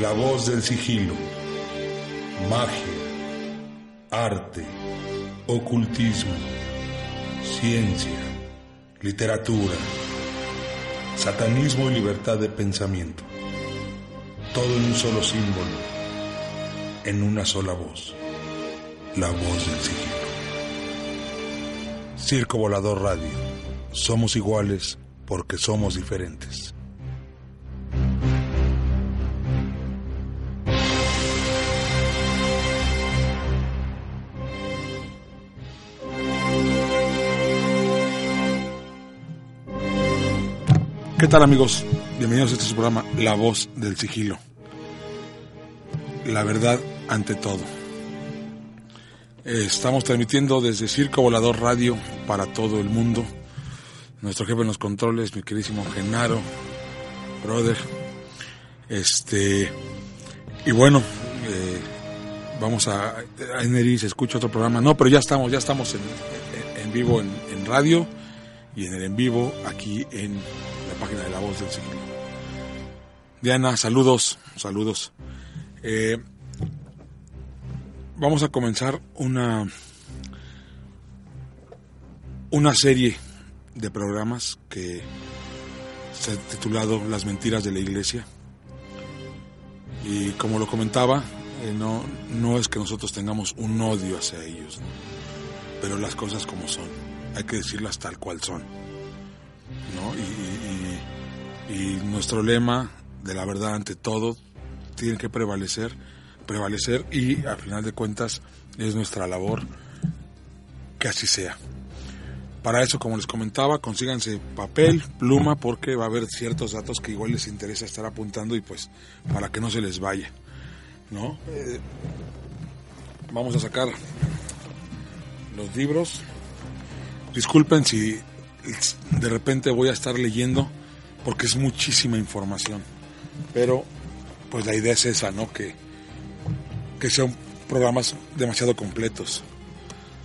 La voz del sigilo. Magia. Arte. Ocultismo. Ciencia. Literatura. Satanismo y libertad de pensamiento. Todo en un solo símbolo. En una sola voz. La voz del sigilo. Circo Volador Radio. Somos iguales porque somos diferentes. ¿Qué tal amigos? Bienvenidos a este programa La Voz del Sigilo. La verdad ante todo. Estamos transmitiendo desde Circo Volador Radio para todo el mundo. Nuestro jefe en los controles, mi queridísimo Genaro, brother. Este, y bueno, eh, vamos a, a se escucha otro programa. No, pero ya estamos, ya estamos en, en- vivo en, radio y en el en vivo aquí en página de La Voz del Siglo. Diana, saludos, saludos. Eh, vamos a comenzar una una serie de programas que se ha titulado Las mentiras de la iglesia. Y como lo comentaba, eh, no, no es que nosotros tengamos un odio hacia ellos, pero las cosas como son, hay que decirlas tal cual son. ¿no? Y, nuestro lema de la verdad ante todo tiene que prevalecer, prevalecer y al final de cuentas es nuestra labor que así sea. Para eso, como les comentaba, consíganse papel, pluma, porque va a haber ciertos datos que igual les interesa estar apuntando y pues para que no se les vaya, ¿no? Eh, vamos a sacar los libros. Disculpen si de repente voy a estar leyendo porque es muchísima información, pero pues la idea es esa, ¿no? Que, que sean programas demasiado completos.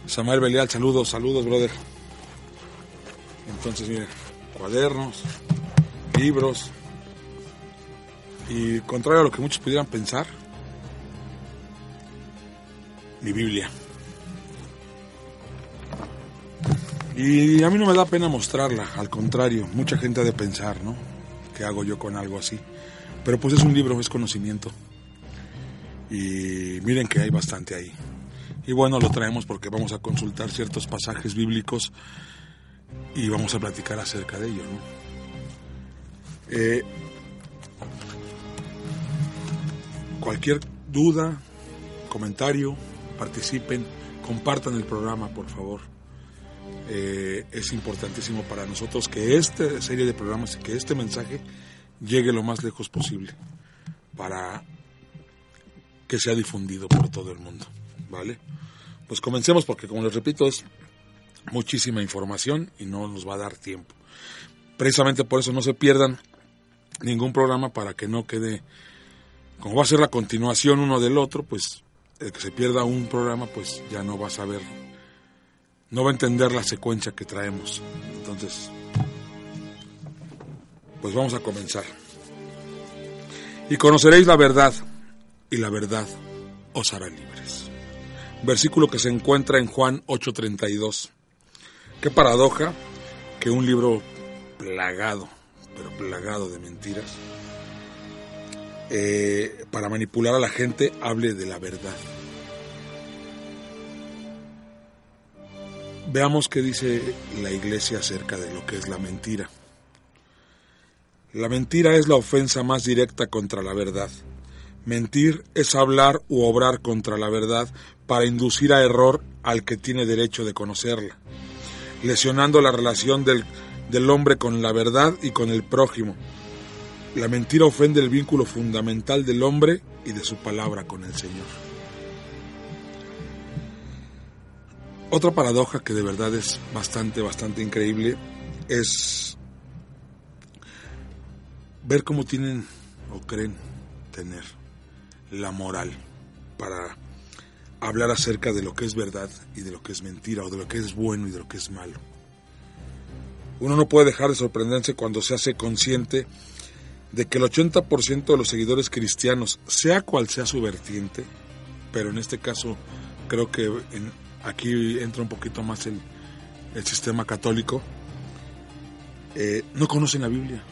Samuel Belial, saludos, saludos, brother. Entonces, miren, cuadernos, libros. Y contrario a lo que muchos pudieran pensar, mi Biblia. Y a mí no me da pena mostrarla, al contrario, mucha gente ha de pensar, ¿no? ¿Qué hago yo con algo así? Pero pues es un libro, es conocimiento. Y miren que hay bastante ahí. Y bueno, lo traemos porque vamos a consultar ciertos pasajes bíblicos y vamos a platicar acerca de ello, ¿no? Eh, cualquier duda, comentario, participen, compartan el programa, por favor. Eh, es importantísimo para nosotros que esta serie de programas y que este mensaje llegue lo más lejos posible para que sea difundido por todo el mundo, ¿vale? Pues comencemos porque como les repito es muchísima información y no nos va a dar tiempo. Precisamente por eso no se pierdan ningún programa para que no quede, como va a ser la continuación uno del otro, pues el que se pierda un programa pues ya no va a saber, no va a entender la secuencia que traemos. Entonces, pues vamos a comenzar. Y conoceréis la verdad, y la verdad os hará libres. Versículo que se encuentra en Juan 8:32. Qué paradoja que un libro plagado, pero plagado de mentiras, eh, para manipular a la gente hable de la verdad. Veamos qué dice la iglesia acerca de lo que es la mentira. La mentira es la ofensa más directa contra la verdad. Mentir es hablar u obrar contra la verdad para inducir a error al que tiene derecho de conocerla. lesionando la relación del, del hombre con la verdad y con el prójimo. La mentira ofende el vínculo fundamental del hombre y de su palabra con el Señor. Otra paradoja que de verdad es bastante, bastante increíble es ver cómo tienen o creen tener la moral para hablar acerca de lo que es verdad y de lo que es mentira, o de lo que es bueno y de lo que es malo. Uno no puede dejar de sorprenderse cuando se hace consciente de que el 80% de los seguidores cristianos, sea cual sea su vertiente, pero en este caso creo que aquí entra un poquito más el, el sistema católico, eh, no conocen la Biblia.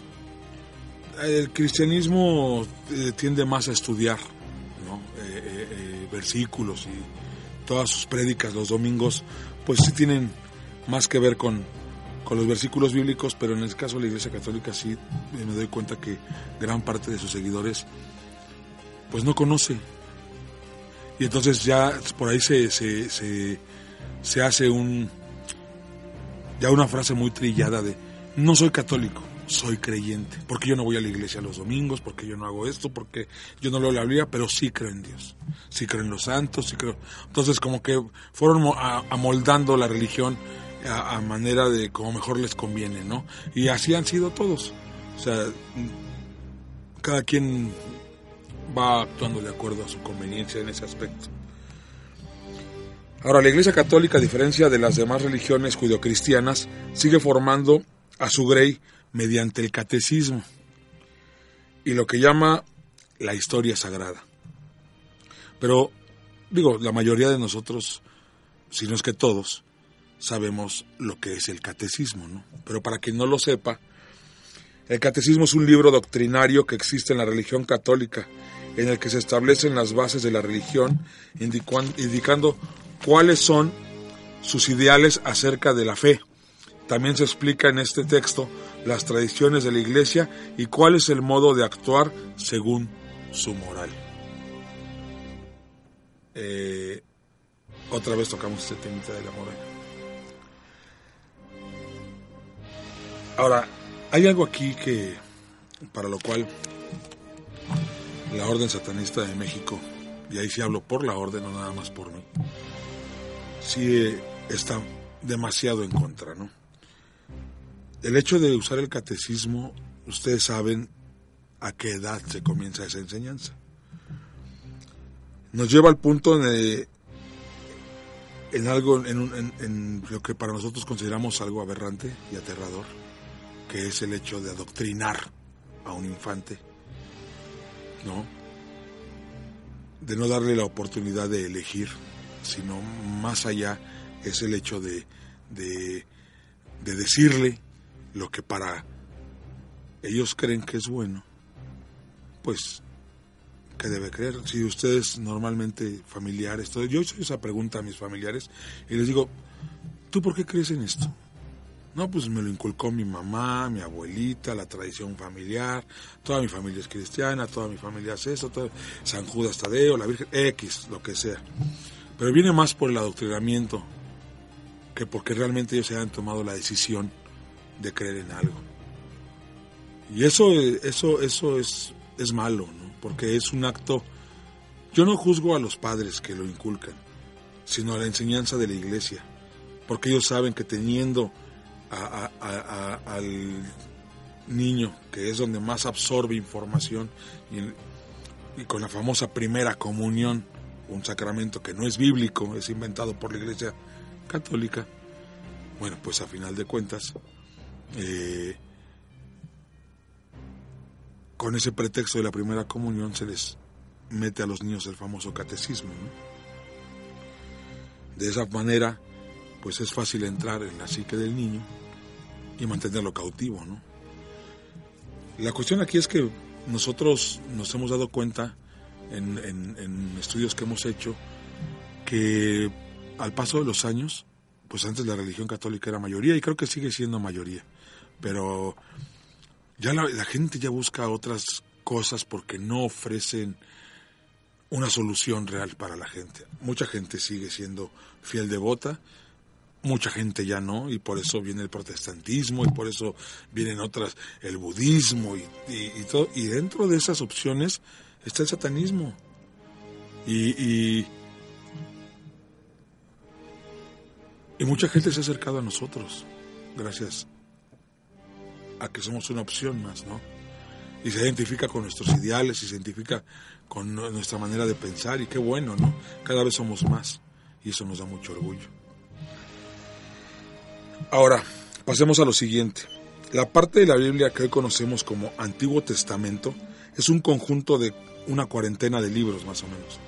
El cristianismo eh, tiende más a estudiar eh, versículos y todas sus prédicas los domingos, pues sí tienen más que ver con, con los versículos bíblicos, pero en el caso de la Iglesia Católica sí me doy cuenta que gran parte de sus seguidores pues no conoce. Y entonces ya por ahí se, se, se, hace un ya una frase muy trillada de no soy católico, soy creyente, porque yo no voy a la iglesia los domingos, porque yo no hago esto, porque yo no leo la Biblia, pero sí creo en Dios, sí creo en los santos, sí creo. Entonces como que fueron amoldando la religión a, manera de como mejor les conviene, ¿no? Y así han sido todos. O sea, cada quien va actuando de acuerdo a su conveniencia en ese aspecto. Ahora, la Iglesia Católica, a diferencia de las demás religiones judio-cristianas, sigue formando a su grey mediante el catecismo y lo que llama la historia sagrada. Pero, digo, la mayoría de nosotros, si no es que todos, sabemos lo que es el catecismo, ¿no? Pero para quien no lo sepa, el catecismo es un libro doctrinario que existe en la religión católica, en el que se establecen las bases de la religión, indicando cuáles son sus ideales acerca de la fe. También se explica en este texto las tradiciones de la Iglesia y cuál es el modo de actuar según su moral. Eh, otra vez tocamos este tema de la moral. Ahora, hay algo aquí que, para lo cual la Orden Satanista de México, y ahí sí hablo por la Orden, no nada más por mí, sí está demasiado en contra, ¿no? El hecho de usar el catecismo, ustedes saben a qué edad se comienza esa enseñanza. Nos lleva al punto en algo, en, en lo que para nosotros consideramos algo aberrante y aterrador que es el hecho de adoctrinar a un infante, ¿no? De no darle la oportunidad de elegir, sino más allá es el hecho de, de, de decirle lo que para ellos creen que es bueno, pues que debe creer. Si ustedes normalmente familiares, yo hice esa pregunta a mis familiares y les digo, ¿tú por qué crees en esto? No, pues me lo inculcó mi mamá, mi abuelita, la tradición familiar, toda mi familia es cristiana, toda mi familia es eso, San Judas Tadeo, la Virgen, X, lo que sea. Pero viene más por el adoctrinamiento que porque realmente ellos se hayan tomado la decisión de creer en algo. Y eso, eso, eso es, es malo, ¿no? porque es un acto... Yo no juzgo a los padres que lo inculcan, sino a la enseñanza de la iglesia, porque ellos saben que teniendo al niño, que es donde más absorbe información, y, con la famosa primera comunión, un sacramento que no es bíblico, es inventado por la Iglesia Católica, bueno, pues a final de cuentas, eh, con ese pretexto de la primera comunión se les mete a los niños el famoso catecismo. De esa manera, pues es fácil entrar en la psique del niño y mantenerlo cautivo, ¿no? La cuestión aquí es que nosotros nos hemos dado cuenta en, estudios que hemos hecho que al paso de los años, pues antes la religión católica era mayoría y creo que sigue siendo mayoría, pero ya la, la gente ya busca otras cosas porque no ofrecen una solución real para la gente. Mucha gente sigue siendo fiel devota mucha gente ya no, y por eso viene el protestantismo, y por eso vienen otras, el budismo, y, y, todo. Y dentro de esas opciones está el satanismo. Y, y, y mucha gente se ha acercado a nosotros, gracias a que somos una opción más, ¿no? Y se identifica con nuestros ideales, y se identifica con nuestra manera de pensar, y qué bueno, ¿no? Cada vez somos más, y eso nos da mucho orgullo. Ahora, pasemos a lo siguiente. La parte de la Biblia que hoy conocemos como Antiguo Testamento es un conjunto de una cuarentena de libros más o menos,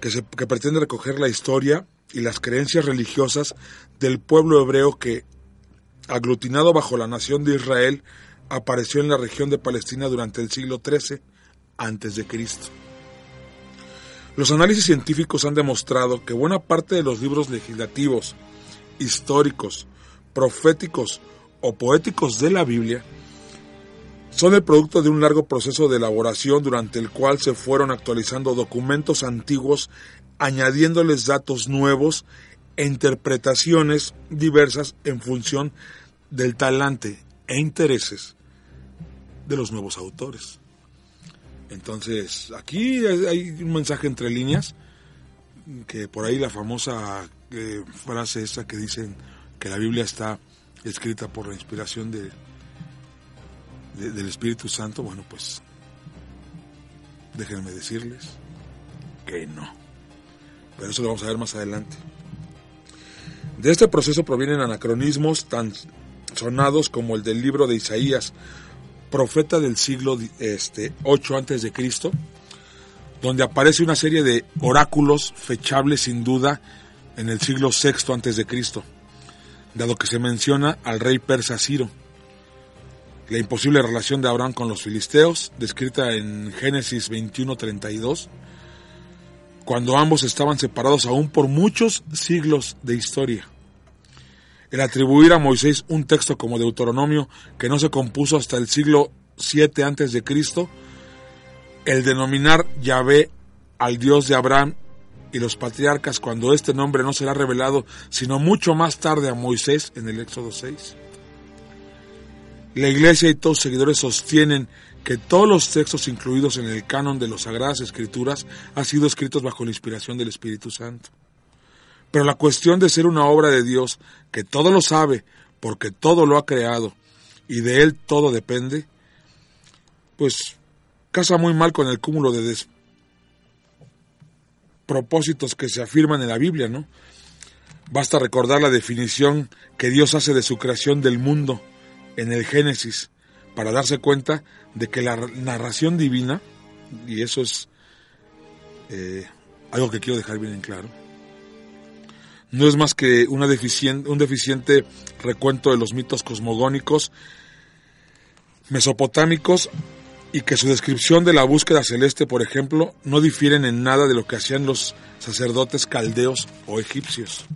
que, se, que pretende recoger la historia y las creencias religiosas del pueblo hebreo que, aglutinado bajo la nación de Israel, apareció en la región de Palestina durante el siglo XIII Cristo. Los análisis científicos han demostrado que buena parte de los libros legislativos históricos, proféticos o poéticos de la Biblia son el producto de un largo proceso de elaboración durante el cual se fueron actualizando documentos antiguos, añadiéndoles datos nuevos e interpretaciones diversas en función del talante e intereses de los nuevos autores. Entonces, aquí hay un mensaje entre líneas, que por ahí la famosa eh, frase esa que dicen que la Biblia está escrita por la inspiración de, del Espíritu Santo, bueno, pues déjenme decirles que no. Pero eso lo vamos a ver más adelante. De este proceso provienen anacronismos tan sonados como el del libro de Isaías, profeta del siglo este, 8 antes de Cristo, donde aparece una serie de oráculos fechables sin duda en el siglo VI antes de Cristo, dado que se menciona al rey persa Ciro. La imposible relación de Abraham con los filisteos, descrita en Génesis 21:32, cuando ambos estaban separados aún por muchos siglos de historia. El atribuir a Moisés un texto como Deuteronomio que no se compuso hasta el siglo VII antes de Cristo, el denominar Yahvé al Dios de Abraham y los patriarcas cuando este nombre no será revelado sino mucho más tarde a Moisés en el Éxodo 6. La iglesia y todos seguidores sostienen que todos los textos incluidos en el canon de las Sagradas Escrituras han sido escritos bajo la inspiración del Espíritu Santo. Pero la cuestión de ser una obra de Dios, que todo lo sabe, porque todo lo ha creado, y de él todo depende, pues casa muy mal con el cúmulo de propósitos que se afirman en la Biblia, ¿no? Basta recordar la definición que Dios hace de su creación del mundo en el Génesis para darse cuenta de que la narración divina, y eso es eh, algo que quiero dejar bien en claro, no es más que un deficiente recuento de los mitos cosmogónicos mesopotámicos y que su descripción de la búsqueda celeste, por ejemplo, no difieren en nada de lo que hacían los sacerdotes caldeos o egipcios.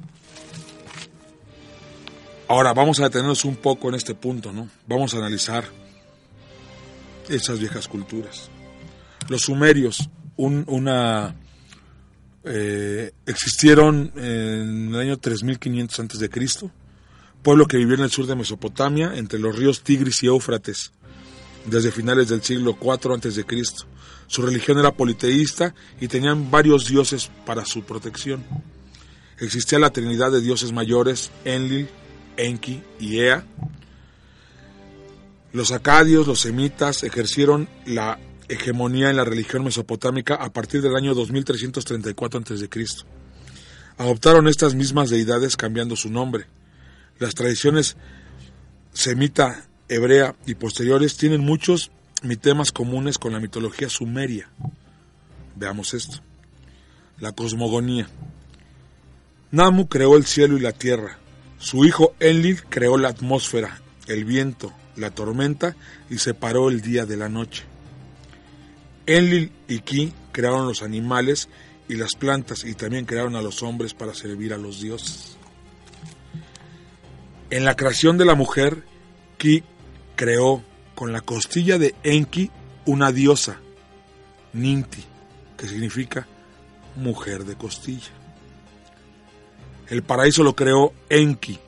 Ahora vamos a detenernos un poco en este punto, ¿no? Vamos a analizar esas viejas culturas. Los sumerios, una eh, existieron en el año 3500 antes de Cristo, pueblo que vivió en el sur de Mesopotamia, entre los ríos Tigris y Éufrates desde finales del siglo IV a.C. Su religión era politeísta y tenían varios dioses para su protección. Existía la trinidad de dioses mayores, Enlil, Enki y Ea. Los acadios, los semitas, ejercieron la hegemonía en la religión mesopotámica a partir del año 2334 a.C. Adoptaron estas mismas deidades cambiando su nombre. Las tradiciones semita hebrea y posteriores tienen muchos mitemas comunes con la mitología sumeria. Veamos esto. La cosmogonía. Namu creó el cielo y la tierra. Su hijo Enlil creó la atmósfera, el viento, la tormenta y separó el día de la noche. Enlil y Ki crearon los animales y las plantas y también crearon a los hombres para servir a los dioses. En la creación de la mujer, Ki creó con la costilla de Enki una diosa, Ninti, que significa mujer de costilla. El paraíso lo creó Enki.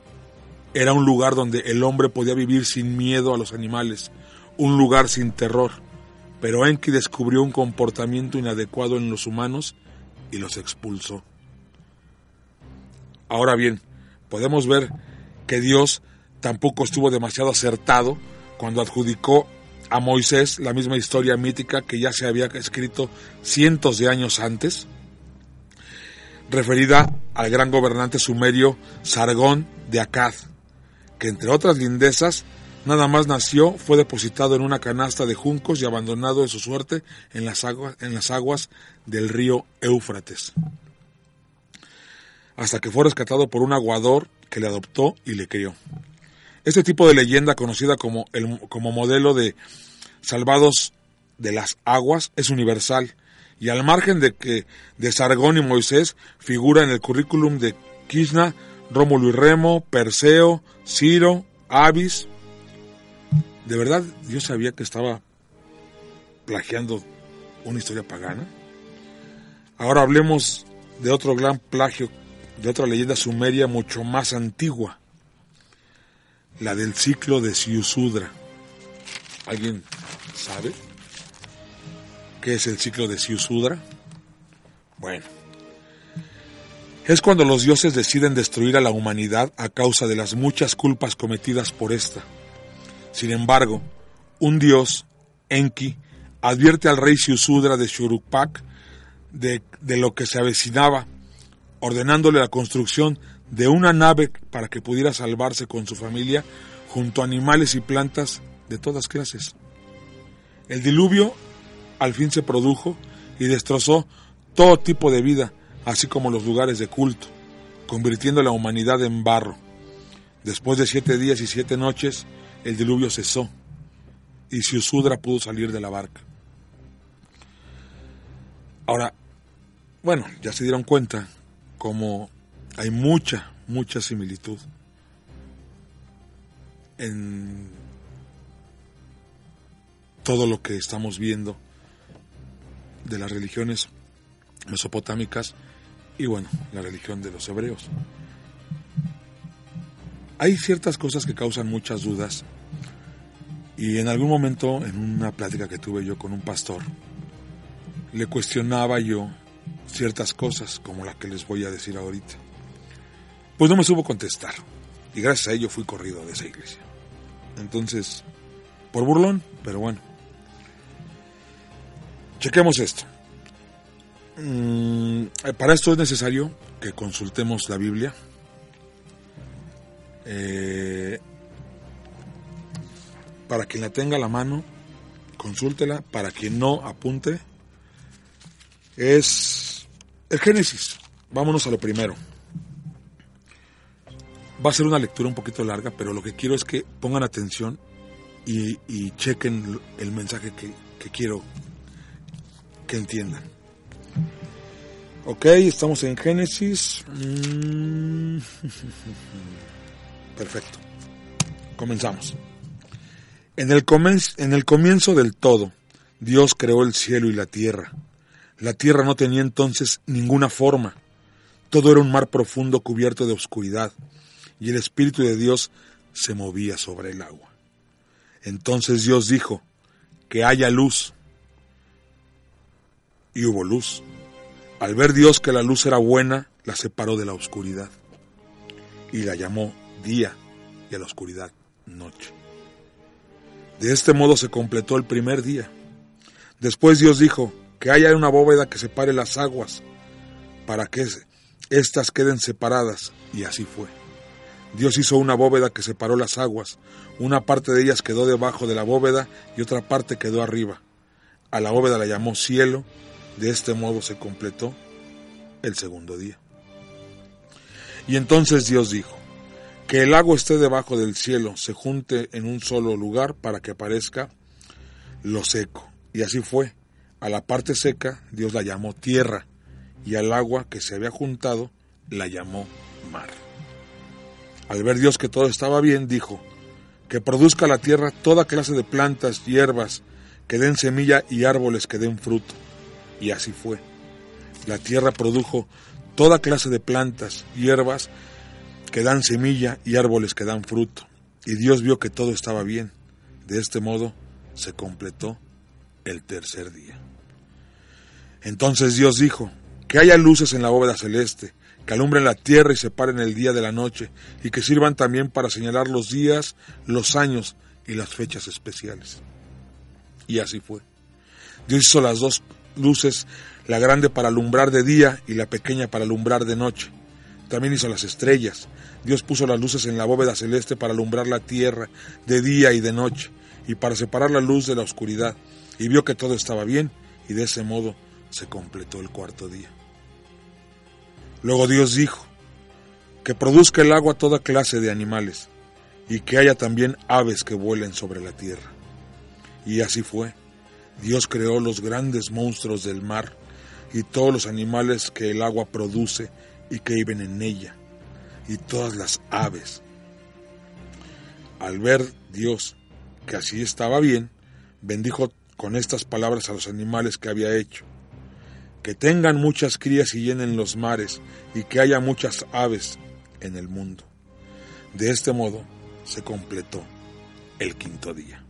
Era un lugar donde el hombre podía vivir sin miedo a los animales, un lugar sin terror. Pero Enki descubrió un comportamiento inadecuado en los humanos y los expulsó. Ahora bien, podemos ver que Dios tampoco estuvo demasiado acertado cuando adjudicó a Moisés la misma historia mítica que ya se había escrito cientos de años antes, referida al gran gobernante sumerio Sargón de Akkad, que entre otras lindezas nada más nació, fue depositado en una canasta de juncos y abandonado de su suerte en las aguas, en las aguas del río Éufrates, hasta que fue rescatado por un aguador que le adoptó y le crió. Este tipo de leyenda, conocida como, el, como modelo de salvados de las aguas, es universal y al margen de que de Sargón y Moisés figura en el currículum de Krishna, Rómulo y Remo, Perseo, Ciro, Avis. ¿De verdad Dios sabía que estaba plagiando una historia pagana? Ahora hablemos de otro gran plagio, de otra leyenda sumeria mucho más antigua, la del ciclo de Siusudra. ¿Alguien sabe qué es el ciclo de Siusudra? Bueno, es cuando los dioses deciden destruir a la humanidad a causa de las muchas culpas cometidas por esta. Sin embargo, un dios, Enki, advierte al rey Siusudra de Shuruppak de, de lo que se avecinaba, ordenándole la construcción de una nave para que pudiera salvarse con su familia junto a animales y plantas de todas clases. El diluvio al fin se produjo y destrozó todo tipo de vida, así como los lugares de culto, convirtiendo la humanidad en barro. Después de siete días y siete noches, el diluvio cesó y Siusudra pudo salir de la barca. Ahora, bueno, ya se dieron cuenta como hay mucha, mucha similitud en todo lo que estamos viendo de las religiones mesopotámicas y bueno, la religión de los hebreos. Hay ciertas cosas que causan muchas dudas y en algún momento en una plática que tuve yo con un pastor, le cuestionaba yo ciertas cosas como la que les voy a decir ahorita. Pues no me supo contestar. Y gracias a ello fui corrido de esa iglesia. Entonces, por burlón, pero bueno. Chequemos esto. Mm, para esto es necesario que consultemos la Biblia. Eh, para quien la tenga a la mano, consúltela. Para quien no, apunte. Es el Génesis. Vámonos a lo primero. Va a ser una lectura un poquito larga, pero lo que quiero es que pongan atención y, chequen el mensaje que, quiero que entiendan. Ok, estamos en Génesis. Mm. Perfecto. Comenzamos. En el, en el comienzo del todo, Dios creó el cielo y la tierra. La tierra no tenía entonces ninguna forma. Todo era un mar profundo cubierto de oscuridad y el Espíritu de Dios se movía sobre el agua. Entonces Dios dijo, que haya luz. Y hubo luz. Al ver Dios que la luz era buena, la separó de la oscuridad. Y la llamó día y a la oscuridad noche. De este modo se completó el primer día. Después Dios dijo, que haya una bóveda que separe las aguas, para que éstas queden separadas. Y así fue. Dios hizo una bóveda que separó las aguas. Una parte de ellas quedó debajo de la bóveda y otra parte quedó arriba. A la bóveda la llamó cielo. De este modo se completó el segundo día. Y entonces Dios dijo, que el agua esté debajo del cielo, se junte en un solo lugar para que aparezca lo seco. Y así fue. A la parte seca Dios la llamó tierra y al agua que se había juntado la llamó mar. Al ver Dios que todo estaba bien, dijo, que produzca la tierra toda clase de plantas, hierbas, que den semilla y árboles que den fruto. Y así fue. La tierra produjo toda clase de plantas, hierbas que dan semilla y árboles que dan fruto. Y Dios vio que todo estaba bien. De este modo se completó el tercer día. Entonces Dios dijo, que haya luces en la bóveda celeste, que alumbren la tierra y separen el día de la noche, y que sirvan también para señalar los días, los años y las fechas especiales. Y así fue. Dios hizo las dos luces, la grande para alumbrar de día y la pequeña para alumbrar de noche. También hizo las estrellas. Dios puso las luces en la bóveda celeste para alumbrar la tierra de día y de noche, y para separar la luz de la oscuridad. Y vio que todo estaba bien, y de ese modo se completó el cuarto día. Luego Dios dijo, que produzca el agua toda clase de animales, y que haya también aves que vuelen sobre la tierra. Y así fue. Dios creó los grandes monstruos del mar y todos los animales que el agua produce y que viven en ella, y todas las aves. Al ver Dios que así estaba bien, bendijo con estas palabras a los animales que había hecho. Que tengan muchas crías y llenen los mares, y que haya muchas aves en el mundo. De este modo se completó el quinto día.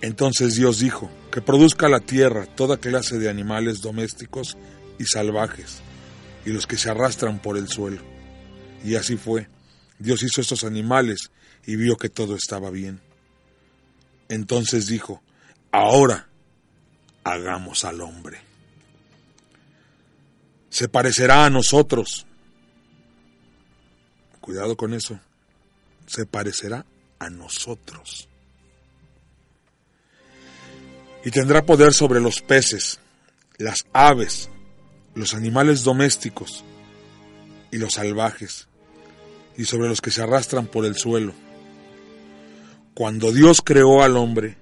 Entonces Dios dijo, que produzca la tierra toda clase de animales domésticos y salvajes, y los que se arrastran por el suelo. Y así fue. Dios hizo estos animales y vio que todo estaba bien. Entonces dijo, ahora hagamos al hombre. Se parecerá a nosotros. Cuidado con eso. Se parecerá a nosotros. Y tendrá poder sobre los peces, las aves, los animales domésticos y los salvajes, y sobre los que se arrastran por el suelo. Cuando Dios creó al hombre,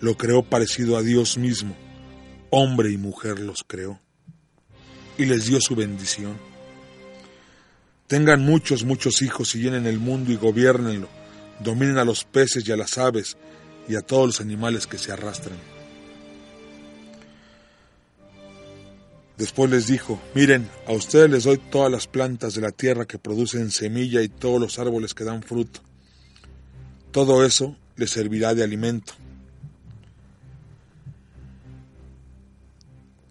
lo creó parecido a Dios mismo, hombre y mujer los creó, y les dio su bendición. Tengan muchos, muchos hijos y llenen el mundo y gobiernenlo, dominen a los peces y a las aves y a todos los animales que se arrastran. Después les dijo, miren, a ustedes les doy todas las plantas de la tierra que producen semilla y todos los árboles que dan fruto. Todo eso les servirá de alimento.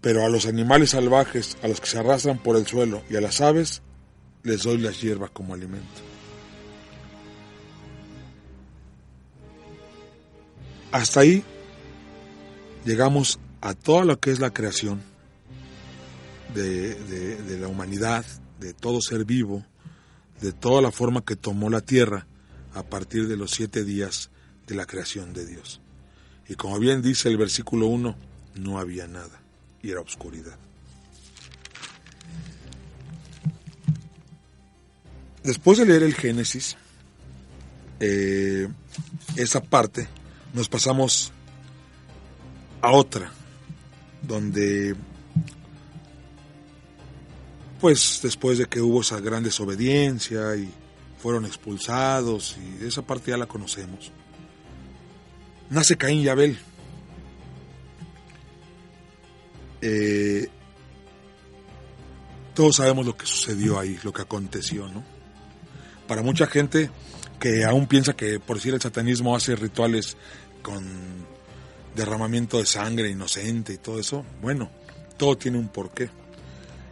Pero a los animales salvajes, a los que se arrastran por el suelo y a las aves, les doy las hierbas como alimento. Hasta ahí llegamos a todo lo que es la creación de, la humanidad, de todo ser vivo, de toda la forma que tomó la tierra a partir de los siete días de la creación de Dios. Y como bien dice el versículo 1, no había nada y era oscuridad. Después de leer el Génesis, eh, esa parte, nos pasamos a otra, donde pues después de que hubo esa gran desobediencia y fueron expulsados y esa parte ya la conocemos. Nace Caín y Abel. Eh, todos sabemos lo que sucedió ahí, lo que aconteció, ¿no? Para mucha gente que aún piensa que por decir el satanismo hace rituales con derramamiento de sangre inocente y todo eso, bueno, todo tiene un porqué.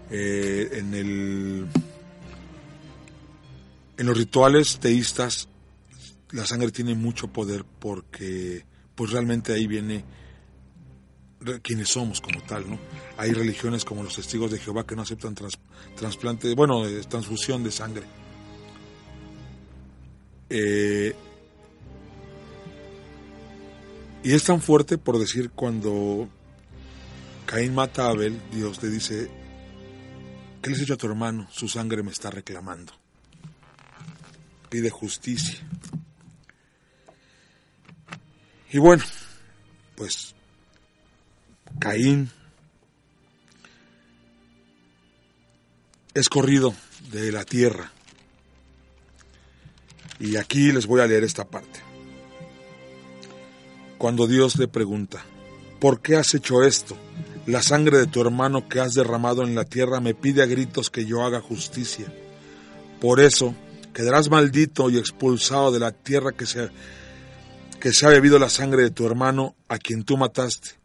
Eh, en, el, en los rituales teístas la sangre tiene mucho poder porque pues realmente ahí viene quienes somos como tal, ¿no? Hay religiones como los testigos de Jehová que no aceptan trasplante, bueno, transfusión de sangre. Eh, y es tan fuerte por decir cuando Caín mata a Abel, Dios le dice, ¿Qué le has hecho a tu hermano? Su sangre me está reclamando. Pide justicia. Y bueno, pues Caín es corrido de la tierra. Y aquí les voy a leer esta parte. Cuando Dios le pregunta, ¿por qué has hecho esto? La sangre de tu hermano que has derramado en la tierra me pide a gritos que yo haga justicia. Por eso quedarás maldito y expulsado de la tierra que se, que se ha bebido la sangre de tu hermano a quien tú mataste.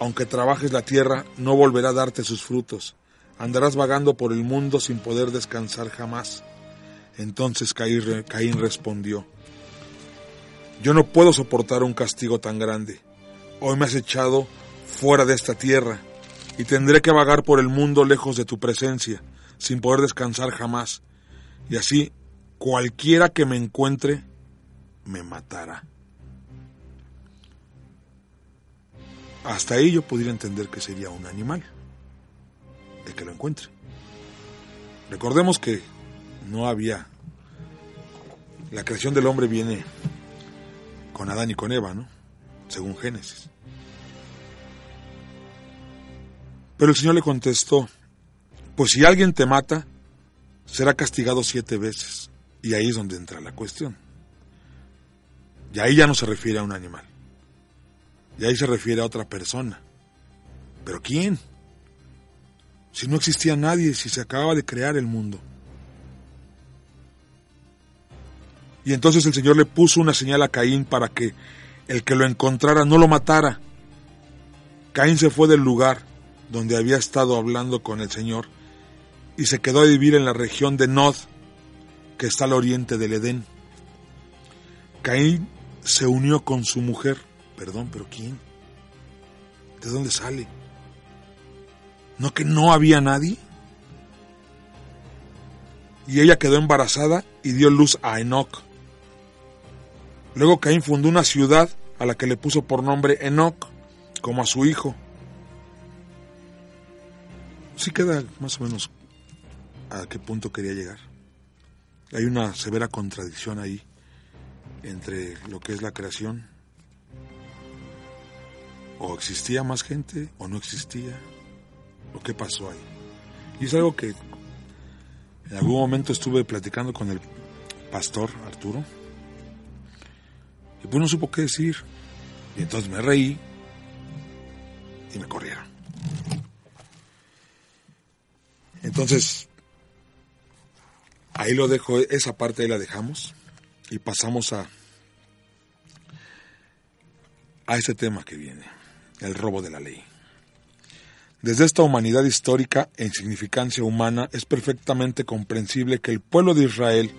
Aunque trabajes la tierra, no volverá a darte sus frutos. Andarás vagando por el mundo sin poder descansar jamás. Entonces Caín respondió, Yo no puedo soportar un castigo tan grande. Hoy me has echado fuera de esta tierra y tendré que vagar por el mundo lejos de tu presencia, sin poder descansar jamás. Y así, cualquiera que me encuentre, me matará. Hasta ahí yo podría entender que sería un animal, el que lo encuentre. Recordemos que no había... La creación del hombre viene con Adán y con Eva, ¿no? Según Génesis. Pero el Señor le contestó, pues si alguien te mata, será castigado siete veces. Y ahí es donde entra la cuestión. Y ahí ya no se refiere a un animal. Y ahí se refiere a otra persona. ¿Pero quién? Si no existía nadie, si se acababa de crear el mundo. Y entonces el Señor le puso una señal a Caín para que el que lo encontrara no lo matara. Caín se fue del lugar donde había estado hablando con el Señor y se quedó a vivir en la región de Nod, que está al oriente del Edén. Caín se unió con su mujer. Perdón, pero ¿quién? ¿De dónde sale? ¿No que no había nadie? Y ella quedó embarazada y dio luz a Enoch. Luego Caín fundó una ciudad a la que le puso por nombre Enoch, como a su hijo. Sí queda más o menos a qué punto quería llegar. Hay una severa contradicción ahí entre lo que es la creación. O existía más gente o no existía. ¿O qué pasó ahí? Y es algo que en algún momento estuve platicando con el pastor Arturo. Y pues no supo qué decir. Y entonces me reí y me corrieron. Entonces, ahí lo dejo, esa parte ahí la dejamos y pasamos a, a ese tema que viene, el robo de la ley. Desde esta humanidad histórica e insignificancia humana es perfectamente comprensible que el pueblo de Israel,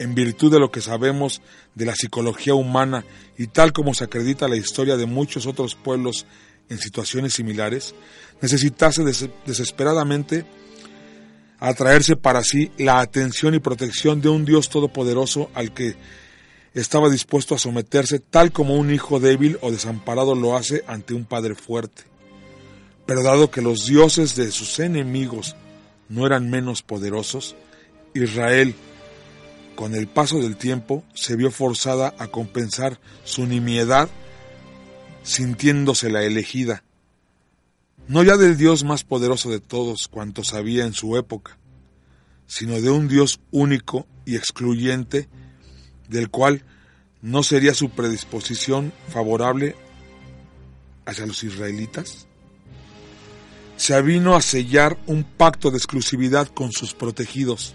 en virtud de lo que sabemos de la psicología humana y tal como se acredita la historia de muchos otros pueblos en situaciones similares, necesitase desesperadamente atraerse para sí la atención y protección de un Dios todopoderoso al que estaba dispuesto a someterse tal como un hijo débil o desamparado lo hace ante un padre fuerte. Pero dado que los dioses de sus enemigos no eran menos poderosos, Israel, con el paso del tiempo, se vio forzada a compensar su nimiedad sintiéndose la elegida no ya del Dios más poderoso de todos cuantos había en su época, sino de un Dios único y excluyente, del cual no sería su predisposición favorable hacia los israelitas? Se avino a sellar un pacto de exclusividad con sus protegidos.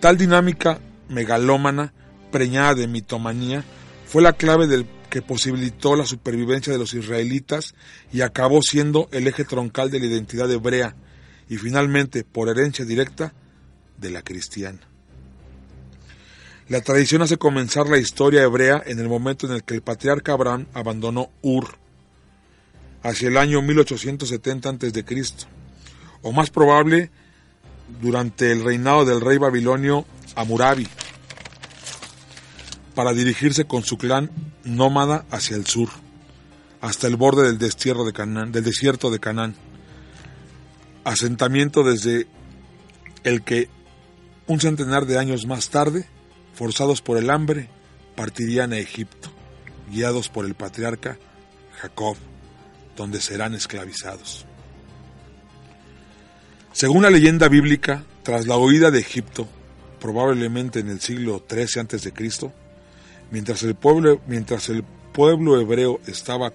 Tal dinámica megalómana, preñada de mitomanía, fue la clave del que posibilitó la supervivencia de los israelitas y acabó siendo el eje troncal de la identidad hebrea y finalmente, por herencia directa, de la cristiana. La tradición hace comenzar la historia hebrea en el momento en el que el patriarca Abraham abandonó Ur, hacia el año 1870 a.C., o más probable, durante el reinado del rey babilonio Amurabi, para dirigirse con su clan nómada hacia el sur, hasta el borde del, destierro de del desierto de Canaán, asentamiento desde el que un centenar de años más tarde, forzados por el hambre, partirían a Egipto, guiados por el patriarca Jacob, donde serán esclavizados. Según la leyenda bíblica, tras la huida de Egipto, probablemente en el siglo XIII a.C., Mientras el pueblo, mientras el pueblo hebreo estaba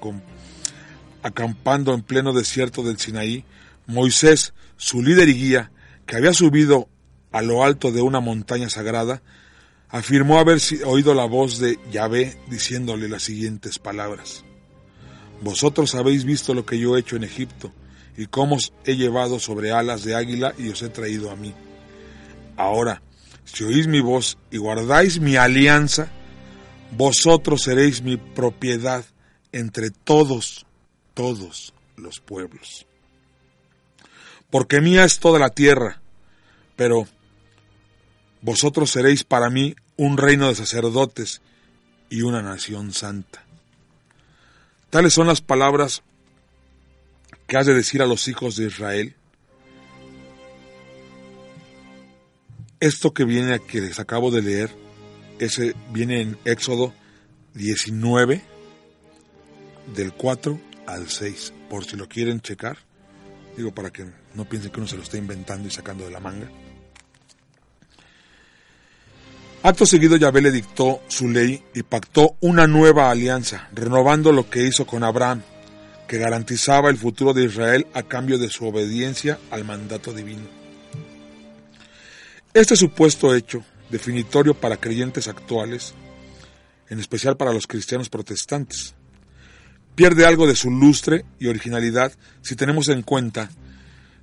acampando en pleno desierto del Sinaí, Moisés, su líder y guía, que había subido a lo alto de una montaña sagrada, afirmó haber oído la voz de Yahvé diciéndole las siguientes palabras. Vosotros habéis visto lo que yo he hecho en Egipto, y cómo os he llevado sobre alas de águila y os he traído a mí. Ahora, si oís mi voz y guardáis mi alianza, vosotros seréis mi propiedad entre todos, todos los pueblos. Porque mía es toda la tierra, pero vosotros seréis para mí un reino de sacerdotes y una nación santa. Tales son las palabras que has de decir a los hijos de Israel. Esto que viene que les acabo de leer, ese viene en Éxodo 19, del 4 al 6, por si lo quieren checar, digo para que no piensen que uno se lo está inventando y sacando de la manga. Acto seguido Yahvé le dictó su ley y pactó una nueva alianza, renovando lo que hizo con Abraham, que garantizaba el futuro de Israel a cambio de su obediencia al mandato divino. Este supuesto hecho, definitorio para creyentes actuales, en especial para los cristianos protestantes, pierde algo de su lustre y originalidad si tenemos en cuenta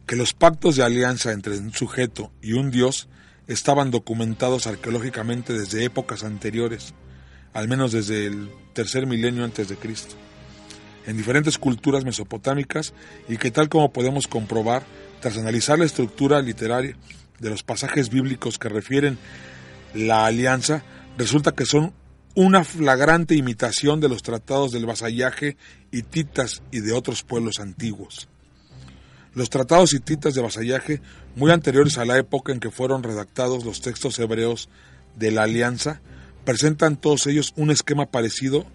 que los pactos de alianza entre un sujeto y un Dios estaban documentados arqueológicamente desde épocas anteriores, al menos desde el tercer milenio antes de Cristo, en diferentes culturas mesopotámicas y que tal como podemos comprobar tras analizar la estructura literaria de los pasajes bíblicos que refieren la alianza, resulta que son una flagrante imitación de los tratados del vasallaje hititas y de otros pueblos antiguos. Los tratados hititas de vasallaje, muy anteriores a la época en que fueron redactados los textos hebreos de la alianza, presentan todos ellos un esquema parecido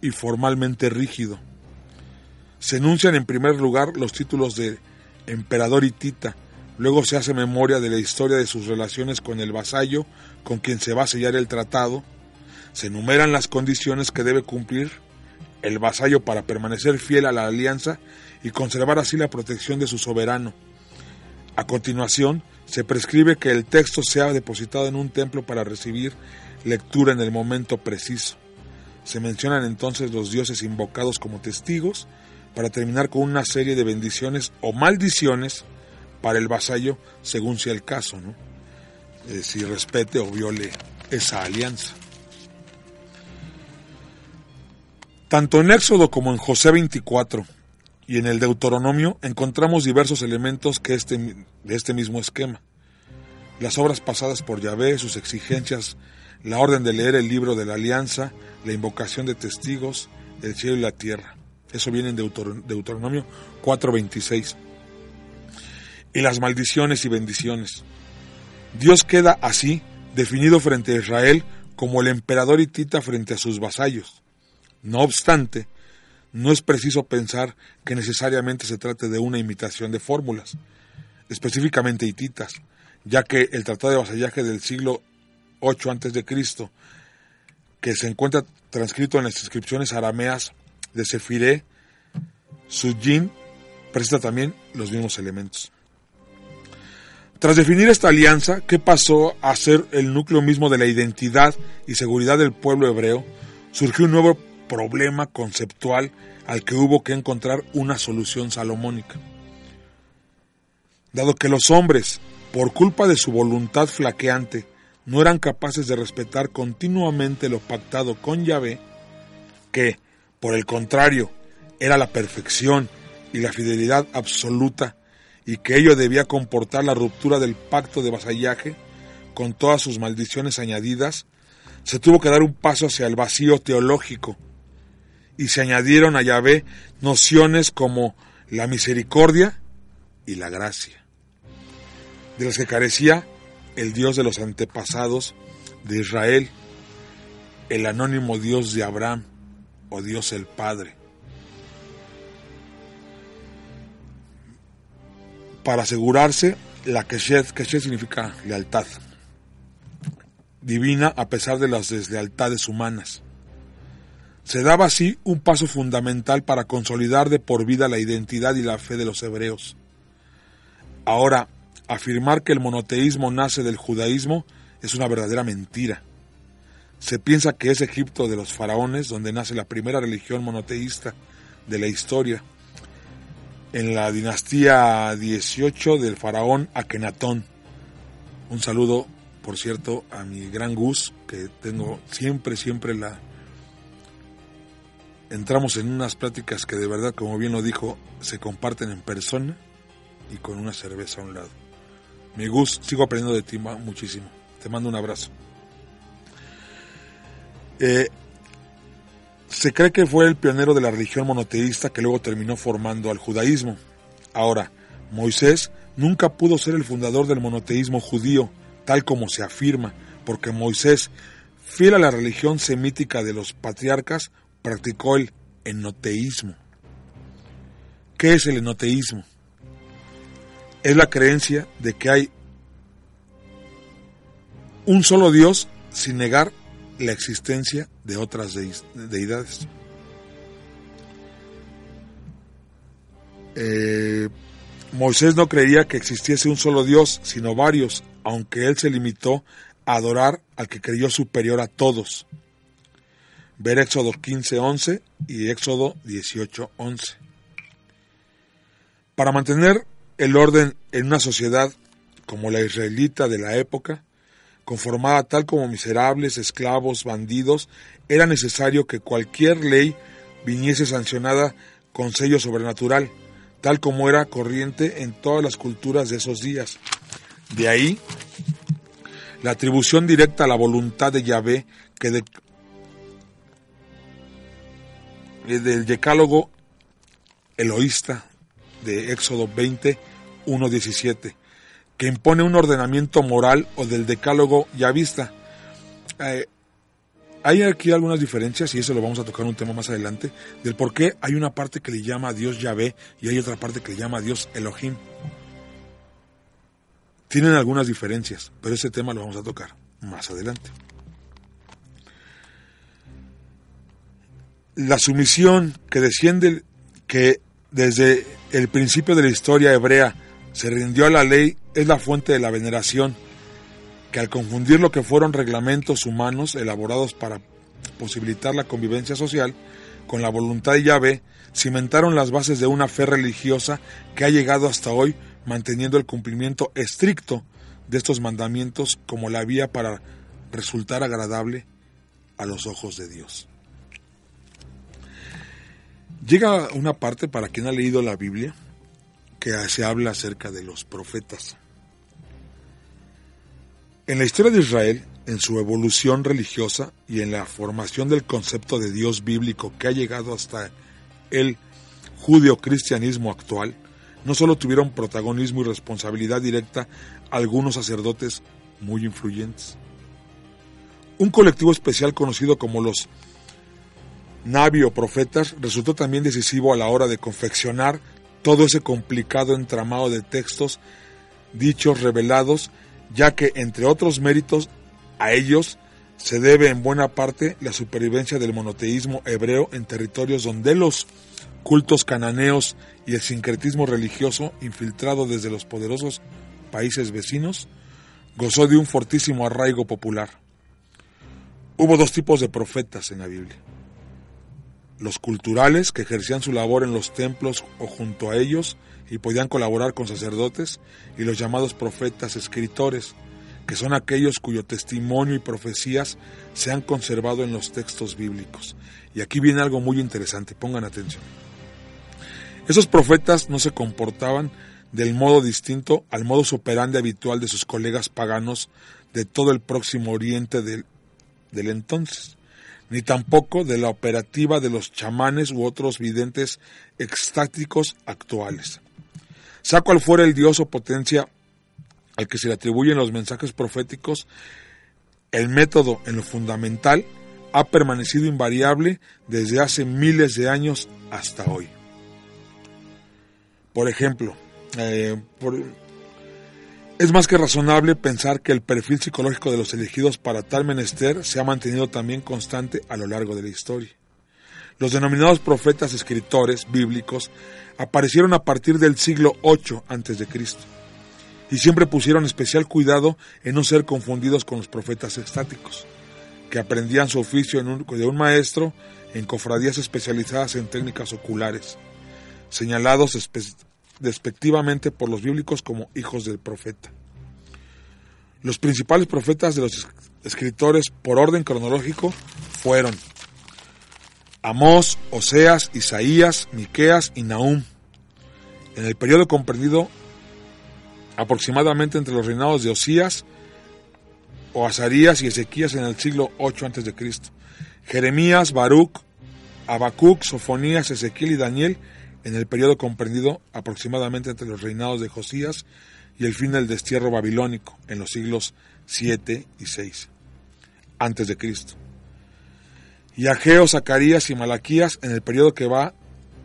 y formalmente rígido. Se enuncian en primer lugar los títulos de emperador hitita, luego se hace memoria de la historia de sus relaciones con el vasallo con quien se va a sellar el tratado, se enumeran las condiciones que debe cumplir el vasallo para permanecer fiel a la alianza y conservar así la protección de su soberano. A continuación, se prescribe que el texto sea depositado en un templo para recibir lectura en el momento preciso. Se mencionan entonces los dioses invocados como testigos para terminar con una serie de bendiciones o maldiciones para el vasallo según sea el caso. Eh, si respete o viole esa alianza. Tanto en Éxodo como en José 24 y en el Deuteronomio encontramos diversos elementos que este, de este mismo esquema. Las obras pasadas por Yahvé, sus exigencias, la orden de leer el libro de la alianza, la invocación de testigos, el cielo y la tierra. Eso viene en Deuteronomio 4:26. Y las maldiciones y bendiciones. Dios queda así definido frente a Israel como el emperador hitita frente a sus vasallos. No obstante, no es preciso pensar que necesariamente se trate de una imitación de fórmulas, específicamente hititas, ya que el Tratado de Vasallaje del siglo VIII a.C., que se encuentra transcrito en las inscripciones arameas de Sefiré, Sujin, presenta también los mismos elementos. Tras definir esta alianza, ¿qué pasó a ser el núcleo mismo de la identidad y seguridad del pueblo hebreo, surgió un nuevo problema conceptual al que hubo que encontrar una solución salomónica. Dado que los hombres, por culpa de su voluntad flaqueante, no eran capaces de respetar continuamente lo pactado con Yahvé, que, por el contrario, era la perfección y la fidelidad absoluta, y que ello debía comportar la ruptura del pacto de vasallaje, con todas sus maldiciones añadidas, se tuvo que dar un paso hacia el vacío teológico, y se añadieron a Yahvé nociones como la misericordia y la gracia, de las que carecía el Dios de los antepasados de Israel, el anónimo Dios de Abraham o Dios el Padre. Para asegurarse la Keshet, Keshet significa lealtad divina a pesar de las deslealtades humanas Se daba así un paso fundamental para consolidar de por vida la identidad y la fe de los hebreos. Ahora, afirmar que el monoteísmo nace del judaísmo es una verdadera mentira. Se piensa que es Egipto de los faraones donde nace la primera religión monoteísta de la historia, en la dinastía 18 del faraón Akenatón. Un saludo, por cierto, a mi gran Gus, que tengo siempre, siempre la... Entramos en unas pláticas que de verdad, como bien lo dijo, se comparten en persona y con una cerveza a un lado. Mi Gus, sigo aprendiendo de ti muchísimo. Te mando un abrazo. Eh, se cree que fue el pionero de la religión monoteísta que luego terminó formando al judaísmo. Ahora, Moisés nunca pudo ser el fundador del monoteísmo judío, tal como se afirma, porque Moisés, fiel a la religión semítica de los patriarcas, practicó el enoteísmo. ¿Qué es el enoteísmo? Es la creencia de que hay un solo Dios sin negar la existencia de otras deidades. Eh, Moisés no creía que existiese un solo Dios, sino varios, aunque él se limitó a adorar al que creyó superior a todos. Ver Éxodo 15.11 y Éxodo 18.11. Para mantener el orden en una sociedad como la israelita de la época, conformada tal como miserables, esclavos, bandidos, era necesario que cualquier ley viniese sancionada con sello sobrenatural, tal como era corriente en todas las culturas de esos días. De ahí la atribución directa a la voluntad de Yahvé que de, del decálogo eloísta de Éxodo 20, 17 que impone un ordenamiento moral o del decálogo ya vista. Eh, hay aquí algunas diferencias, y eso lo vamos a tocar un tema más adelante, del por qué hay una parte que le llama a Dios Yahvé y hay otra parte que le llama a Dios Elohim. Tienen algunas diferencias, pero ese tema lo vamos a tocar más adelante. La sumisión que desciende, que desde el principio de la historia hebrea se rindió a la ley es la fuente de la veneración, que al confundir lo que fueron reglamentos humanos elaborados para posibilitar la convivencia social con la voluntad de Yahvé, cimentaron las bases de una fe religiosa que ha llegado hasta hoy manteniendo el cumplimiento estricto de estos mandamientos como la vía para resultar agradable a los ojos de Dios. Llega una parte para quien ha leído la Biblia que se habla acerca de los profetas. En la historia de Israel, en su evolución religiosa y en la formación del concepto de Dios bíblico que ha llegado hasta el judío-cristianismo actual, no solo tuvieron protagonismo y responsabilidad directa algunos sacerdotes muy influyentes. Un colectivo especial conocido como los Navi o profetas resultó también decisivo a la hora de confeccionar todo ese complicado entramado de textos dichos revelados, ya que, entre otros méritos, a ellos se debe en buena parte la supervivencia del monoteísmo hebreo en territorios donde los cultos cananeos y el sincretismo religioso infiltrado desde los poderosos países vecinos gozó de un fortísimo arraigo popular. Hubo dos tipos de profetas en la Biblia los culturales que ejercían su labor en los templos o junto a ellos y podían colaborar con sacerdotes, y los llamados profetas escritores, que son aquellos cuyo testimonio y profecías se han conservado en los textos bíblicos. Y aquí viene algo muy interesante, pongan atención. Esos profetas no se comportaban del modo distinto al modus operandi habitual de sus colegas paganos de todo el próximo oriente del, del entonces ni tampoco de la operativa de los chamanes u otros videntes extáticos actuales. Sea cual fuera el dios o potencia al que se le atribuyen los mensajes proféticos, el método en lo fundamental ha permanecido invariable desde hace miles de años hasta hoy. Por ejemplo, eh, por, es más que razonable pensar que el perfil psicológico de los elegidos para tal menester se ha mantenido también constante a lo largo de la historia. Los denominados profetas escritores bíblicos aparecieron a partir del siglo VIII a.C. y siempre pusieron especial cuidado en no ser confundidos con los profetas estáticos, que aprendían su oficio de un maestro en cofradías especializadas en técnicas oculares, señalados despectivamente por los bíblicos como hijos del profeta. Los principales profetas de los escritores por orden cronológico fueron Amós, Oseas, Isaías, Miqueas y Nahum. En el periodo comprendido aproximadamente entre los reinados de Osías, Oazarías y Ezequías en el siglo 8 a.C. Jeremías, Baruch, Habacuc, Sofonías, Ezequiel y Daniel en el periodo comprendido aproximadamente entre los reinados de Josías y el fin del destierro babilónico en los siglos 7 y 6 antes de Cristo. Y Ageo, Zacarías y Malaquías en el periodo que va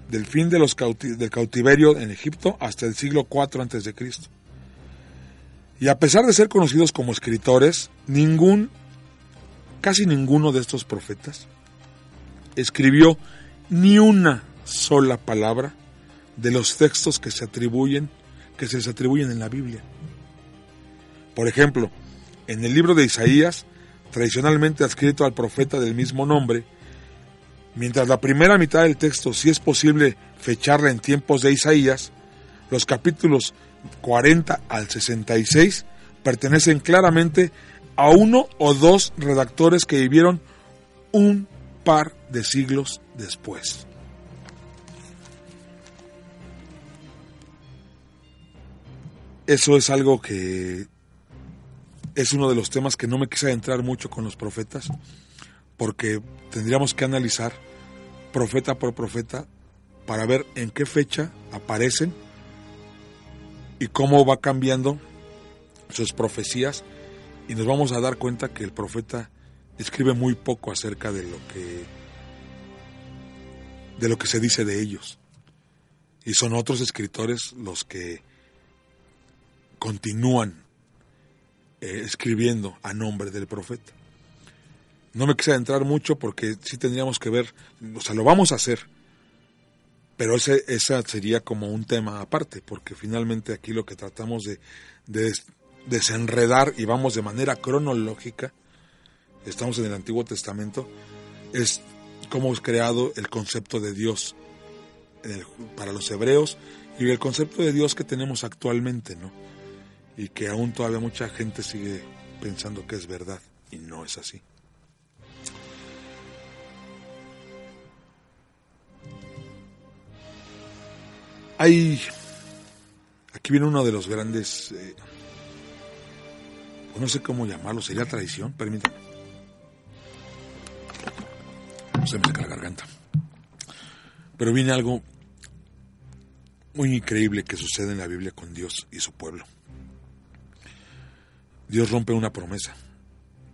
del fin de los del cautiverio en Egipto hasta el siglo 4 antes de Cristo. Y a pesar de ser conocidos como escritores, ningún casi ninguno de estos profetas escribió ni una sola palabra de los textos que se atribuyen que se les atribuyen en la Biblia. Por ejemplo, en el libro de Isaías tradicionalmente adscrito al profeta del mismo nombre, mientras la primera mitad del texto sí es posible fecharla en tiempos de Isaías, los capítulos 40 al 66 pertenecen claramente a uno o dos redactores que vivieron un par de siglos después. Eso es algo que es uno de los temas que no me quise adentrar mucho con los profetas, porque tendríamos que analizar profeta por profeta para ver en qué fecha aparecen y cómo va cambiando sus profecías y nos vamos a dar cuenta que el profeta escribe muy poco acerca de lo que de lo que se dice de ellos. Y son otros escritores los que continúan eh, escribiendo a nombre del profeta. No me quise adentrar mucho porque sí tendríamos que ver, o sea, lo vamos a hacer, pero ese sería como un tema aparte, porque finalmente aquí lo que tratamos de, de desenredar y vamos de manera cronológica, estamos en el Antiguo Testamento, es cómo es creado el concepto de Dios para los hebreos y el concepto de Dios que tenemos actualmente, ¿no? Y que aún todavía mucha gente sigue pensando que es verdad y no es así. Hay, aquí viene uno de los grandes, eh, no sé cómo llamarlo, sería traición, permítanme. Se me seca la garganta. Pero viene algo muy increíble que sucede en la Biblia con Dios y su pueblo. Dios rompe una promesa.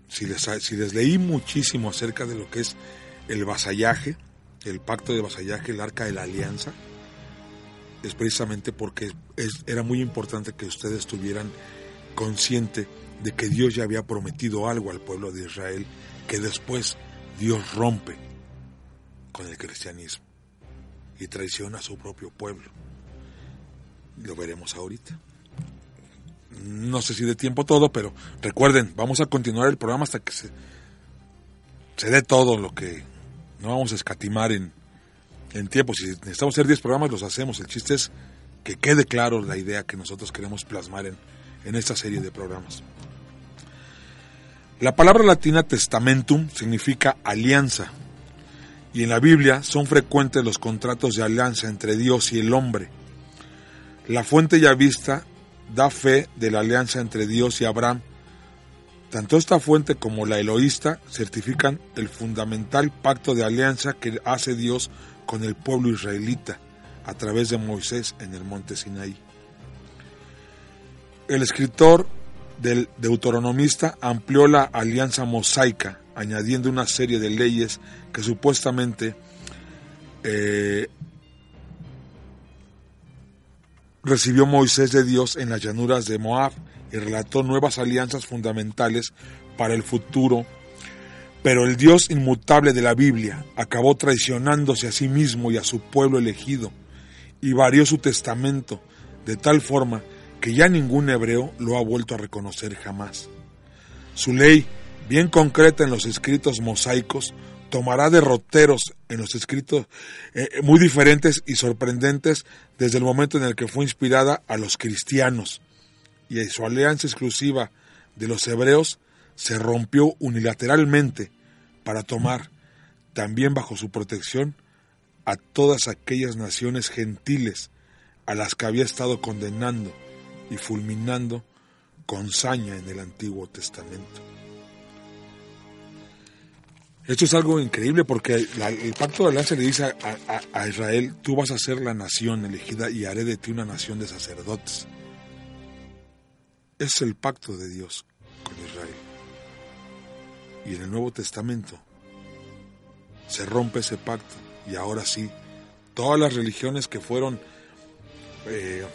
Si les, si les leí muchísimo acerca de lo que es el vasallaje, el pacto de vasallaje, el arca de la alianza, es precisamente porque era muy importante que ustedes estuvieran conscientes de que Dios ya había prometido algo al pueblo de Israel, que después Dios rompe con el cristianismo y traiciona a su propio pueblo. Lo veremos ahorita no sé si de tiempo todo, pero recuerden, vamos a continuar el programa hasta que se, se dé todo lo que no vamos a escatimar en, en tiempo. Si necesitamos hacer 10 programas, los hacemos. El chiste es que quede claro la idea que nosotros queremos plasmar en, en esta serie de programas. La palabra latina testamentum significa alianza y en la Biblia son frecuentes los contratos de alianza entre Dios y el hombre. La fuente ya vista da fe de la alianza entre Dios y Abraham. Tanto esta fuente como la eloísta certifican el fundamental pacto de alianza que hace Dios con el pueblo israelita a través de Moisés en el monte Sinaí. El escritor del deuteronomista amplió la alianza mosaica, añadiendo una serie de leyes que supuestamente eh, recibió Moisés de Dios en las llanuras de Moab y relató nuevas alianzas fundamentales para el futuro Pero el Dios inmutable de la Biblia acabó traicionándose a sí mismo y a su pueblo elegido, y varió su testamento de tal forma que ya ningún hebreo lo ha vuelto a reconocer jamás. Su ley, bien concreta en los escritos mosaicos, tomará derroteros en los escritos eh, muy diferentes y sorprendentes desde el momento en el que fue inspirada a los cristianos y su alianza exclusiva de los hebreos se rompió unilateralmente para tomar, también bajo su protección, a todas aquellas naciones gentiles a las que había estado condenando y fulminando con saña en el Antiguo Testamento. Esto es algo increíble porque el pacto de alianza le dice a, Israel, tú vas a ser la nación elegida y haré de ti una nación de sacerdotes. es el pacto de Dios con Israel. Y en el Nuevo Testamento se rompe ese pacto y ahora sí, todas las religiones que fueron eh,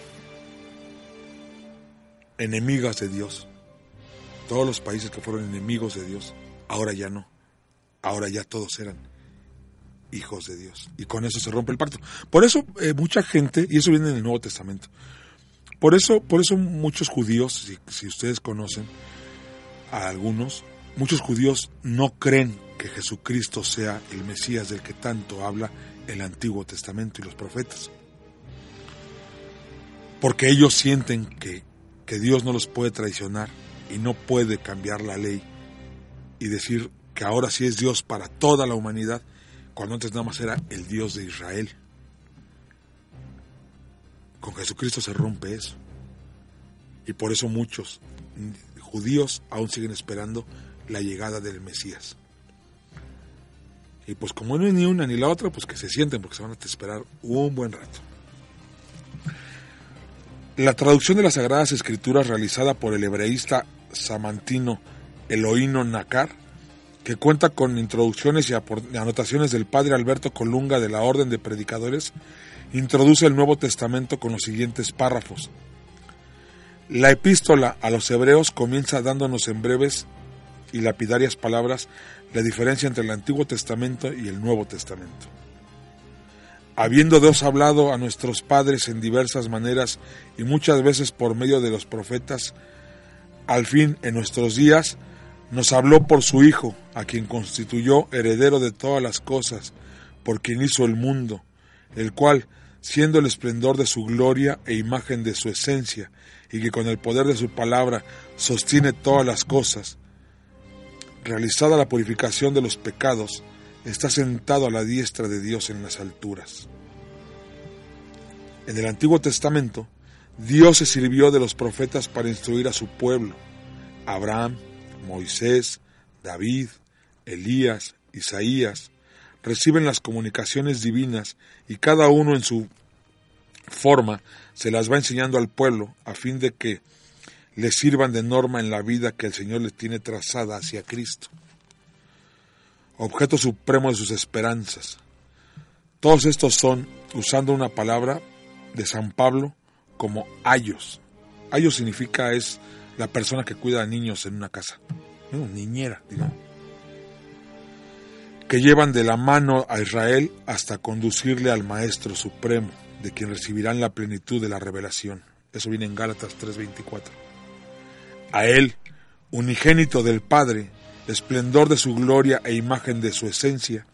enemigas de Dios, todos los países que fueron enemigos de Dios, ahora ya no, ahora ya todos eran hijos de Dios y con eso se rompe el pacto. Por eso eh, mucha gente, y eso viene en el Nuevo Testamento, por eso, por eso muchos judíos, si, si ustedes conocen a algunos, muchos judíos no creen que Jesucristo sea el Mesías del que tanto habla el Antiguo Testamento y los profetas. Porque ellos sienten que, que Dios no los puede traicionar y no puede cambiar la ley y decir que ahora sí es Dios para toda la humanidad, cuando antes nada más era el Dios de Israel. Con Jesucristo se rompe eso. Y por eso muchos judíos aún siguen esperando la llegada del Mesías. Y pues como no es ni una ni la otra, pues que se sienten porque se van a esperar un buen rato. La traducción de las Sagradas Escrituras realizada por el hebreísta samantino Eloíno Nakar, que cuenta con introducciones y anotaciones del padre Alberto Colunga de la Orden de Predicadores, introduce el Nuevo Testamento con los siguientes párrafos. La epístola a los hebreos comienza dándonos en breves y lapidarias palabras la diferencia entre el Antiguo Testamento y el Nuevo Testamento. Habiendo Dios hablado a nuestros padres en diversas maneras y muchas veces por medio de los profetas, al fin en nuestros días nos habló por su Hijo, a quien constituyó heredero de todas las cosas, por quien hizo el mundo, el cual, siendo el esplendor de su gloria e imagen de su esencia, y que con el poder de su palabra sostiene todas las cosas, realizada la purificación de los pecados, está sentado a la diestra de Dios en las alturas. En el Antiguo Testamento, Dios se sirvió de los profetas para instruir a su pueblo. Abraham, Moisés, David, Elías, Isaías, reciben las comunicaciones divinas y cada uno en su forma se las va enseñando al pueblo a fin de que les sirvan de norma en la vida que el Señor les tiene trazada hacia Cristo, objeto supremo de sus esperanzas. Todos estos son, usando una palabra de San Pablo, como ayos. Ayos significa es la persona que cuida a niños en una casa, niñera, digamos, que llevan de la mano a Israel hasta conducirle al Maestro Supremo, de quien recibirán la plenitud de la revelación. Eso viene en Gálatas 3:24 a Él, unigénito del Padre, esplendor de su gloria e imagen de su esencia,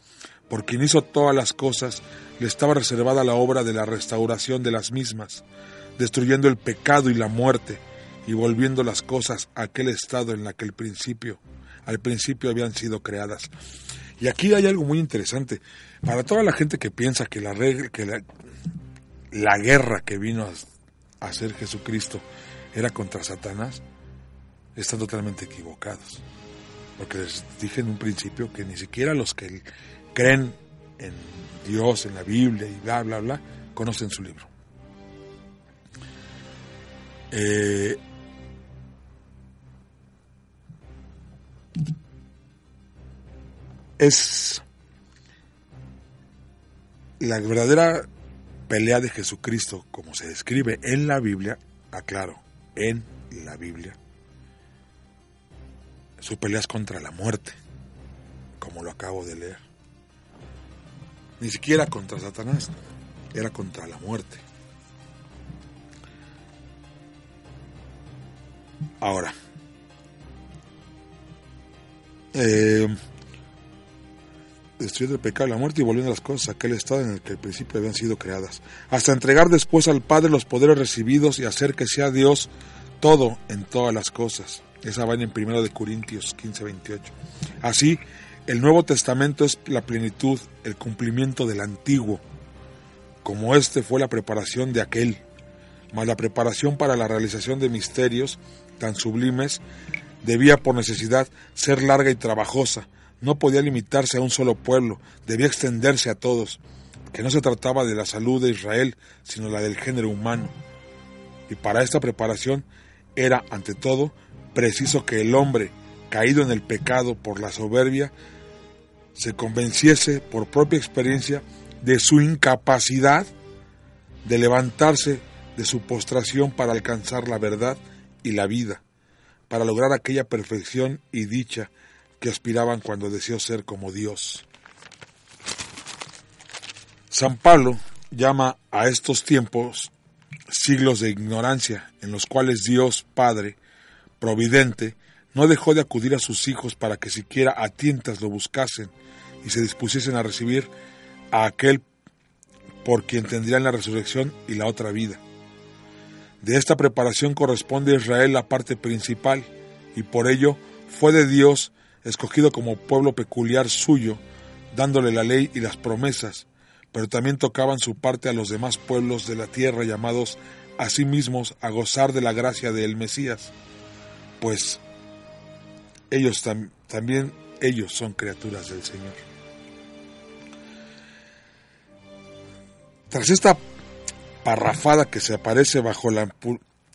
por quien hizo todas las cosas, le estaba reservada la obra de la restauración de las mismas, destruyendo el pecado y la muerte, y volviendo las cosas a aquel estado en la que el principio, al principio habían sido creadas. Y aquí hay algo muy interesante. Para toda la gente que piensa que la, que la, guerra que vino a hacer Jesucristo era contra Satanás, están totalmente equivocados. Porque les dije en un principio que ni siquiera los que creen en Dios, en la Biblia y bla, bla, bla, conocen su libro. Eh, es la verdadera pelea de Jesucristo, como se describe en la Biblia, aclaro, en la Biblia, su pelea es contra la muerte. acabo de leer. Ni siquiera contra Satanás, era contra la muerte. Ahora, eh, destruyendo el pecado, la muerte y volviendo las cosas a aquel estado en el que al principio habían sido creadas, hasta entregar después al Padre los poderes recibidos y hacer que sea Dios todo en todas las cosas. Esa va en 1 de Corintios 15, 28. Así, el Nuevo Testamento es la plenitud, el cumplimiento del antiguo, como este fue la preparación de aquel, mas la preparación para la realización de misterios tan sublimes debía por necesidad ser larga y trabajosa, no podía limitarse a un solo pueblo, debía extenderse a todos, que no se trataba de la salud de Israel, sino la del género humano. Y para esta preparación era, ante todo, preciso que el hombre, caído en el pecado por la soberbia, se convenciese por propia experiencia de su incapacidad de levantarse de su postración para alcanzar la verdad y la vida, para lograr aquella perfección y dicha que aspiraban cuando deseó ser como Dios. San Pablo llama a estos tiempos siglos de ignorancia en los cuales Dios Padre, providente, no dejó de acudir a sus hijos para que siquiera a tientas lo buscasen y se dispusiesen a recibir a aquel por quien tendrían la resurrección y la otra vida. De esta preparación corresponde a Israel la parte principal, y por ello fue de Dios escogido como pueblo peculiar suyo, dándole la ley y las promesas, pero también tocaban su parte a los demás pueblos de la tierra llamados a sí mismos a gozar de la gracia del Mesías, pues ellos también ellos son criaturas del Señor. Tras esta parrafada que se aparece bajo la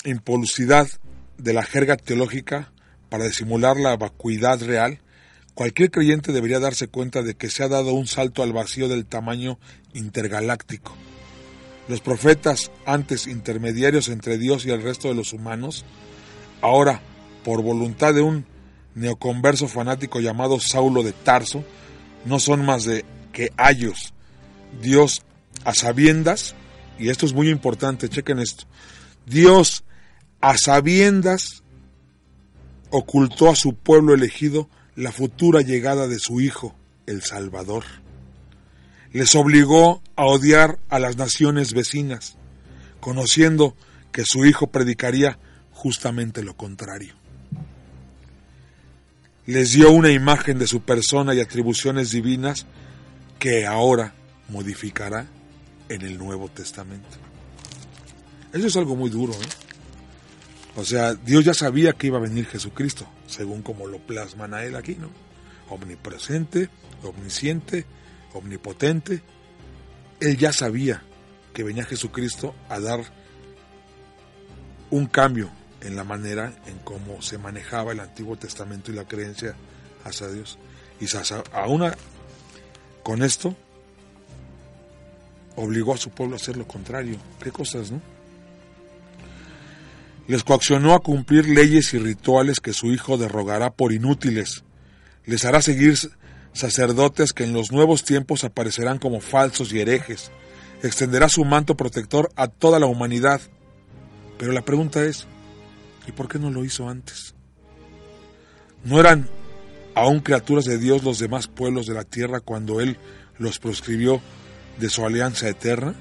impulsidad de la jerga teológica, para disimular la vacuidad real, cualquier creyente debería darse cuenta de que se ha dado un salto al vacío del tamaño intergaláctico. Los profetas, antes intermediarios entre Dios y el resto de los humanos, ahora, por voluntad de un neoconverso fanático llamado Saulo de Tarso, no son más de que ayos. Dios a sabiendas, y esto es muy importante, chequen esto, Dios a sabiendas ocultó a su pueblo elegido la futura llegada de su Hijo, el Salvador. Les obligó a odiar a las naciones vecinas, conociendo que su Hijo predicaría justamente lo contrario. Les dio una imagen de su persona y atribuciones divinas que ahora modificará en el Nuevo Testamento. Eso es algo muy duro, ¿eh? O sea, Dios ya sabía que iba a venir Jesucristo, según como lo plasman a él aquí, ¿no? Omnipresente, omnisciente, omnipotente. Él ya sabía que venía Jesucristo a dar un cambio en la manera en cómo se manejaba el Antiguo Testamento y la creencia hacia Dios. Y aún con esto obligó a su pueblo a hacer lo contrario. ¿Qué cosas, no? Les coaccionó a cumplir leyes y rituales que su hijo derrogará por inútiles. Les hará seguir sacerdotes que en los nuevos tiempos aparecerán como falsos y herejes. Extenderá su manto protector a toda la humanidad. Pero la pregunta es, ¿y por qué no lo hizo antes? ¿No eran aún criaturas de Dios los demás pueblos de la tierra cuando Él los proscribió de su alianza eterna?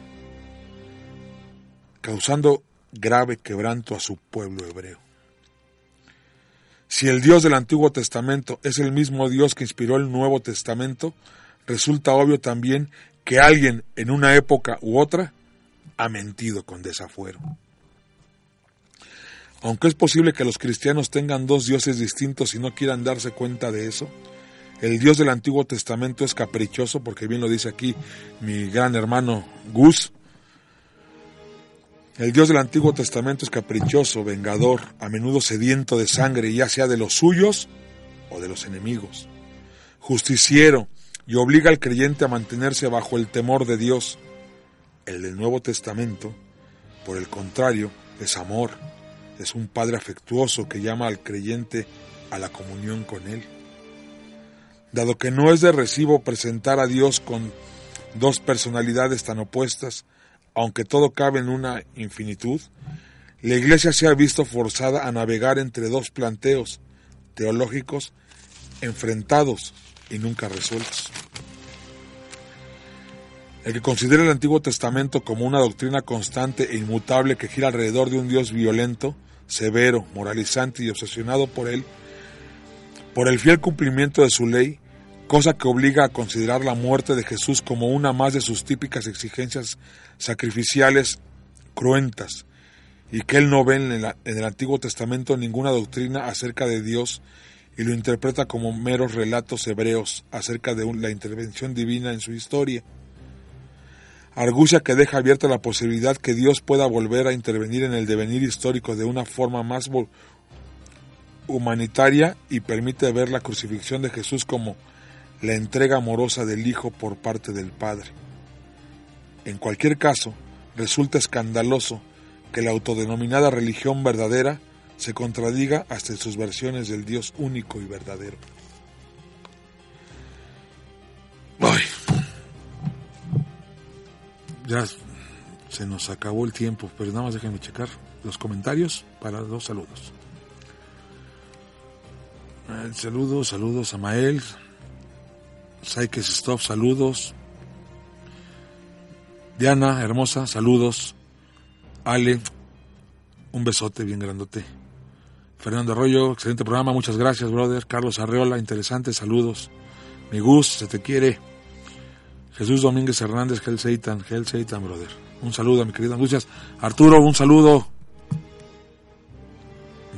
Causando grave quebranto a su pueblo hebreo. Si el Dios del Antiguo Testamento es el mismo Dios que inspiró el Nuevo Testamento, resulta obvio también que alguien en una época u otra ha mentido con desafuero. Aunque es posible que los cristianos tengan dos dioses distintos y no quieran darse cuenta de eso, el Dios del Antiguo Testamento es caprichoso, porque bien lo dice aquí mi gran hermano Gus, el Dios del Antiguo Testamento es caprichoso, vengador, a menudo sediento de sangre, ya sea de los suyos o de los enemigos. Justiciero, y obliga al creyente a mantenerse bajo el temor de Dios. El del Nuevo Testamento, por el contrario, es amor, es un Padre afectuoso que llama al creyente a la comunión con Él. Dado que no es de recibo presentar a Dios con dos personalidades tan opuestas, aunque todo cabe en una infinitud, la Iglesia se ha visto forzada a navegar entre dos planteos teológicos enfrentados y nunca resueltos. El que considera el Antiguo Testamento como una doctrina constante e inmutable que gira alrededor de un Dios violento, severo, moralizante y obsesionado por él, por el fiel cumplimiento de su ley, cosa que obliga a considerar la muerte de Jesús como una más de sus típicas exigencias sacrificiales cruentas, y que él no ve en, el Antiguo Testamento ninguna doctrina acerca de Dios y lo interpreta como meros relatos hebreos acerca de la intervención divina en su historia. Argucia que deja abierta la posibilidad que Dios pueda volver a intervenir en el devenir histórico de una forma más humanitaria y permite ver la crucifixión de Jesús como la entrega amorosa del Hijo por parte del Padre. En cualquier caso, resulta escandaloso que la autodenominada religión verdadera se contradiga hasta en sus versiones del Dios único y verdadero. Ay. Ya se nos acabó el tiempo, pero nada más déjenme checar los comentarios para los saludos. Eh, saludos, saludos a Mael. Saikes Stop, saludos. Diana, hermosa, saludos. Ale, un besote bien grandote. Fernando Arroyo, excelente programa, muchas gracias, brother. Carlos Arreola, interesante, saludos. Mi Gus, se te quiere. Jesús Domínguez Hernández, Hell Satan, Hell Satan, brother. Un saludo a mi querida Angustias. Arturo, un saludo.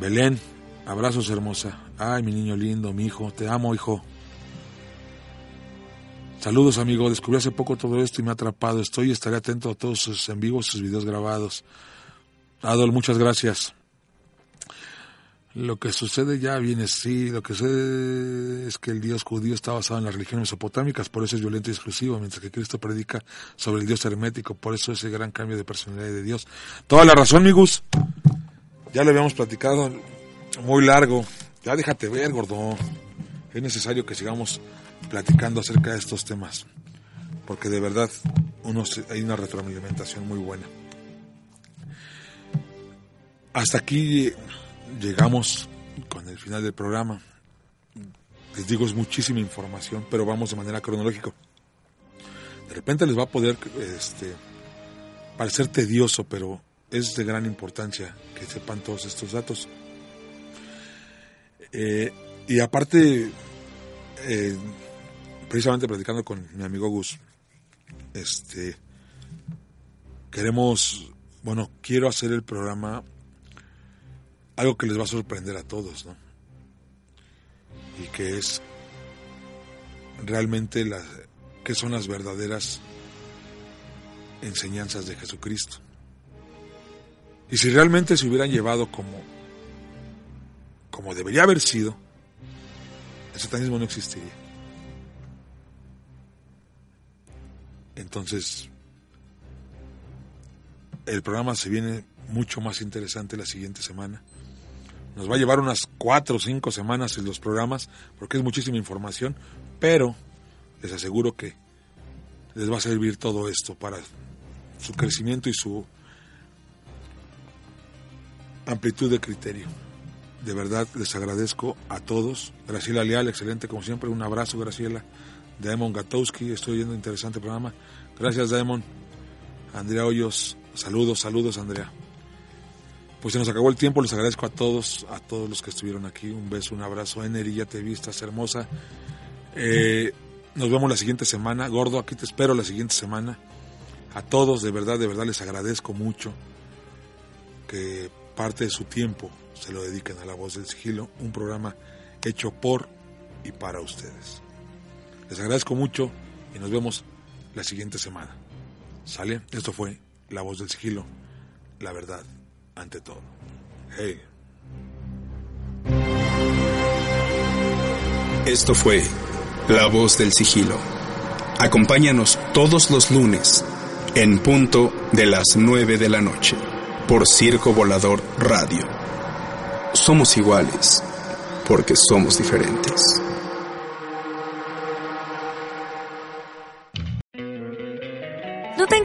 Belén, abrazos hermosa. Ay, mi niño lindo, mi hijo, te amo, hijo. Saludos, amigo. Descubrí hace poco todo esto y me ha atrapado. Estoy y estaré atento a todos sus en vivo, sus videos grabados. Adol, muchas gracias. Lo que sucede ya viene, sí, lo que sucede es que el Dios judío está basado en las religiones mesopotámicas, por eso es violento y exclusivo, mientras que Cristo predica sobre el Dios hermético, por eso ese gran cambio de personalidad de Dios. Toda la razón, migus. Ya lo habíamos platicado muy largo. Ya déjate ver, gordo. Es necesario que sigamos platicando acerca de estos temas, porque de verdad unos, hay una retroalimentación muy buena. Hasta aquí llegamos con el final del programa. Les digo, es muchísima información, pero vamos de manera cronológica. De repente les va a poder este, parecer tedioso, pero es de gran importancia que sepan todos estos datos. Eh, y aparte, eh, precisamente platicando con mi amigo Gus, este, queremos, bueno, quiero hacer el programa algo que les va a sorprender a todos, ¿no? Y que es realmente las, que son las verdaderas enseñanzas de Jesucristo. Y si realmente se hubieran llevado como, como debería haber sido, el satanismo no existiría. Entonces, el programa se viene mucho más interesante la siguiente semana. Nos va a llevar unas cuatro o cinco semanas en los programas porque es muchísima información, pero les aseguro que les va a servir todo esto para su crecimiento y su amplitud de criterio. De verdad les agradezco a todos. Graciela Leal, excelente como siempre. Un abrazo, Graciela. Daemon Gatowski, estoy viendo un interesante programa. Gracias, Daemon. Andrea Hoyos, saludos, saludos, Andrea. Pues se nos acabó el tiempo, les agradezco a todos, a todos los que estuvieron aquí. Un beso, un abrazo. Eneri, ya te vistas, hermosa. Eh, nos vemos la siguiente semana. Gordo, aquí te espero la siguiente semana. A todos, de verdad, de verdad les agradezco mucho que parte de su tiempo se lo dediquen a La Voz del Sigilo, un programa hecho por y para ustedes. Les agradezco mucho y nos vemos la siguiente semana. ¿Sale? Esto fue La Voz del Sigilo, la verdad ante todo. Hey. Esto fue La Voz del Sigilo. Acompáñanos todos los lunes en punto de las 9 de la noche por Circo Volador Radio. Somos iguales porque somos diferentes.